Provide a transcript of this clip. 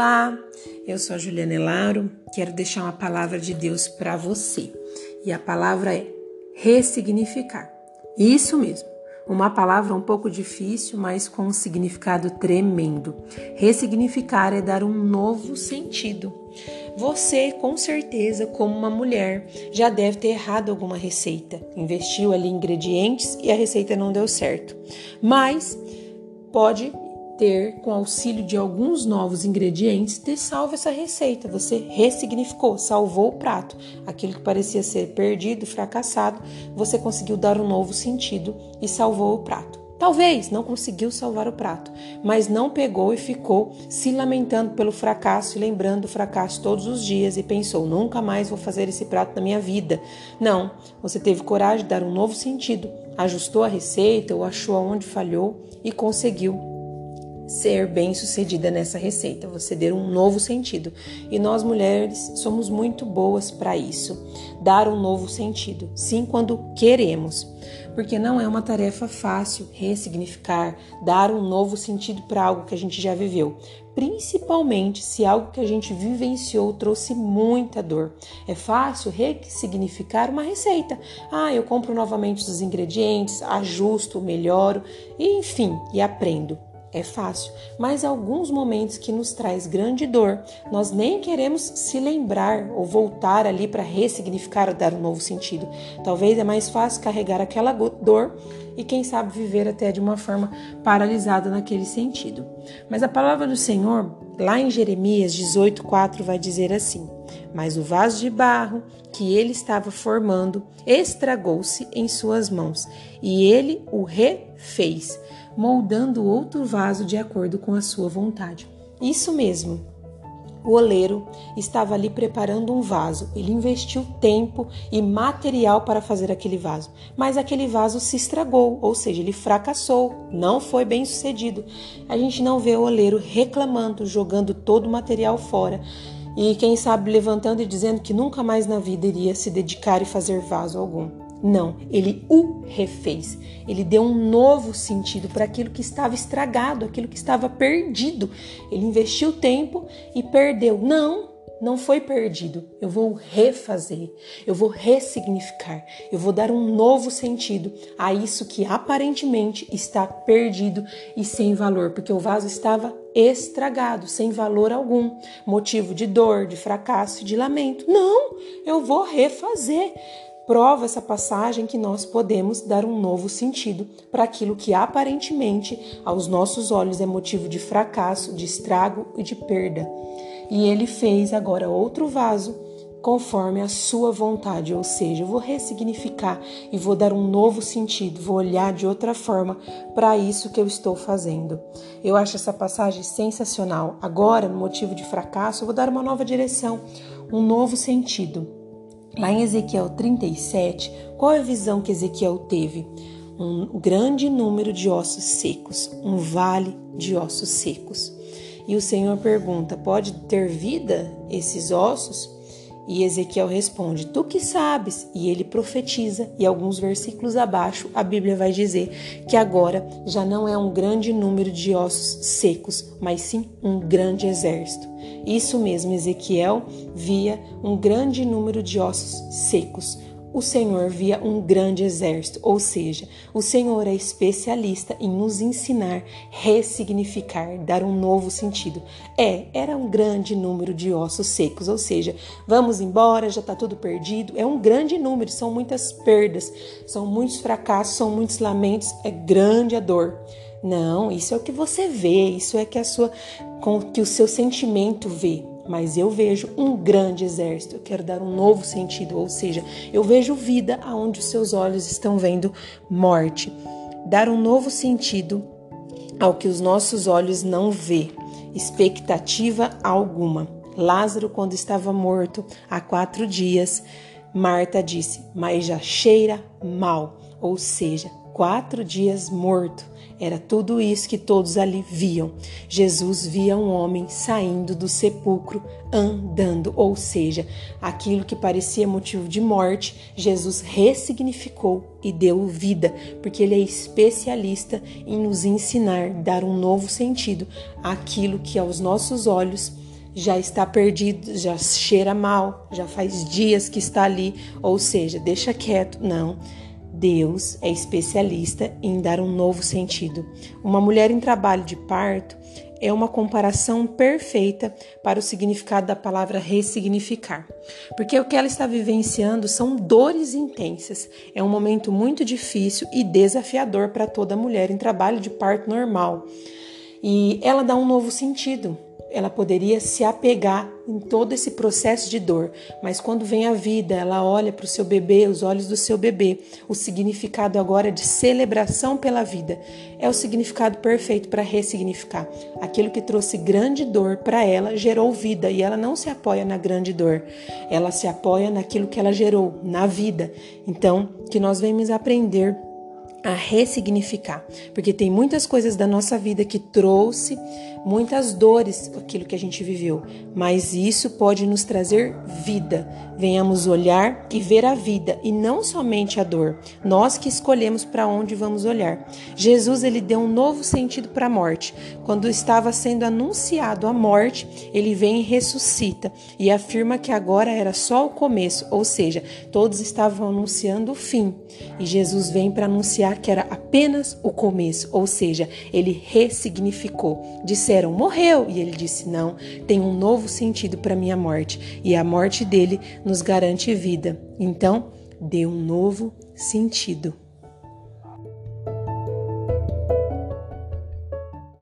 Olá, eu sou a Juliana Elaro, quero deixar uma palavra de Deus para você. E a palavra é ressignificar. Isso mesmo, uma palavra um pouco difícil, mas com um significado tremendo. Ressignificar é dar um novo sentido. Você, com certeza, como uma mulher, já deve ter errado alguma receita. Investiu ali ingredientes e a receita não deu certo. Mas pode ter, com auxílio de alguns novos ingredientes, ter salvo essa receita. Você ressignificou, salvou o prato. Aquilo que parecia ser perdido, fracassado, você conseguiu dar um novo sentido e salvou o prato. Talvez não conseguiu salvar o prato, mas não pegou e ficou se lamentando pelo fracasso e lembrando do fracasso todos os dias e pensou: nunca mais vou fazer esse prato na minha vida. Não, você teve coragem de dar um novo sentido, ajustou a receita ou achou aonde falhou e conseguiu ser bem-sucedida nessa receita, você der um novo sentido. E nós mulheres somos muito boas para isso, dar um novo sentido, sim, quando queremos, porque não é uma tarefa fácil ressignificar, dar um novo sentido para algo que a gente já viveu, principalmente se algo que a gente vivenciou trouxe muita dor. É fácil ressignificar uma receita. Ah, eu compro novamente os ingredientes, ajusto, melhoro, enfim, e aprendo. É fácil, mas alguns momentos que nos traz grande dor, nós nem queremos se lembrar ou voltar ali para ressignificar ou dar um novo sentido. Talvez é mais fácil carregar aquela dor e quem sabe viver até de uma forma paralisada naquele sentido. Mas a palavra do Senhor, lá em Jeremias 18:4 vai dizer assim: "Mas o vaso de barro que ele estava formando estragou-se em suas mãos, e ele o refez." Moldando outro vaso de acordo com a sua vontade. Isso mesmo. O oleiro estava ali preparando um vaso. Ele investiu tempo e material para fazer aquele vaso, mas aquele vaso se estragou, ou seja, ele fracassou, não foi bem sucedido. A gente não vê o oleiro reclamando, jogando todo o material fora e quem sabe levantando e dizendo que nunca mais na vida iria se dedicar e fazer vaso algum. Não, ele o refez. Ele deu um novo sentido para aquilo que estava estragado, aquilo que estava perdido. Ele investiu tempo e perdeu. Não, não foi perdido. Eu vou refazer, eu vou ressignificar, eu vou dar um novo sentido a isso que aparentemente está perdido e sem valor, porque o vaso estava estragado, sem valor algum, motivo de dor, de fracasso, de lamento. Não, eu vou refazer prova essa passagem que nós podemos dar um novo sentido para aquilo que aparentemente aos nossos olhos é motivo de fracasso, de estrago e de perda. E ele fez agora outro vaso conforme a sua vontade, ou seja, eu vou ressignificar e vou dar um novo sentido, vou olhar de outra forma para isso que eu estou fazendo. Eu acho essa passagem sensacional. Agora, no motivo de fracasso, eu vou dar uma nova direção, um novo sentido. Lá em Ezequiel 37, qual é a visão que Ezequiel teve? Um grande número de ossos secos, um vale de ossos secos. E o Senhor pergunta: pode ter vida esses ossos? E Ezequiel responde: Tu que sabes. E ele profetiza, e alguns versículos abaixo a Bíblia vai dizer que agora já não é um grande número de ossos secos, mas sim um grande exército. Isso mesmo, Ezequiel via um grande número de ossos secos, o Senhor via um grande exército, ou seja, o Senhor é especialista em nos ensinar, ressignificar, dar um novo sentido. É, era um grande número de ossos secos, ou seja, vamos embora, já está tudo perdido. É um grande número, são muitas perdas, são muitos fracassos, são muitos lamentos, é grande a dor. Não, isso é o que você vê, isso é que a sua que o seu sentimento vê mas eu vejo um grande exército. Eu quero dar um novo sentido, ou seja, eu vejo vida aonde os seus olhos estão vendo morte. Dar um novo sentido ao que os nossos olhos não vê, expectativa alguma. Lázaro, quando estava morto há quatro dias, Marta disse, mas já cheira mal, ou seja, quatro dias morto. Era tudo isso que todos ali viam. Jesus via um homem saindo do sepulcro andando, ou seja, aquilo que parecia motivo de morte, Jesus ressignificou e deu vida, porque ele é especialista em nos ensinar, dar um novo sentido àquilo que aos nossos olhos já está perdido, já cheira mal, já faz dias que está ali, ou seja, deixa quieto. Não. Deus é especialista em dar um novo sentido. Uma mulher em trabalho de parto é uma comparação perfeita para o significado da palavra ressignificar. Porque o que ela está vivenciando são dores intensas. É um momento muito difícil e desafiador para toda mulher em trabalho de parto normal. E ela dá um novo sentido ela poderia se apegar em todo esse processo de dor, mas quando vem a vida, ela olha para o seu bebê, os olhos do seu bebê. O significado agora é de celebração pela vida é o significado perfeito para ressignificar. Aquilo que trouxe grande dor para ela gerou vida e ela não se apoia na grande dor, ela se apoia naquilo que ela gerou, na vida. Então, que nós venhamos aprender a ressignificar, porque tem muitas coisas da nossa vida que trouxe muitas dores aquilo que a gente viveu, mas isso pode nos trazer vida. Venhamos olhar e ver a vida e não somente a dor. Nós que escolhemos para onde vamos olhar. Jesus ele deu um novo sentido para a morte. Quando estava sendo anunciado a morte, ele vem e ressuscita e afirma que agora era só o começo, ou seja, todos estavam anunciando o fim. E Jesus vem para anunciar que era apenas o começo, ou seja, ele ressignificou. Disseram, morreu. E ele disse: Não, tem um novo sentido para minha morte. E a morte dele nos garante vida. Então, dê um novo sentido.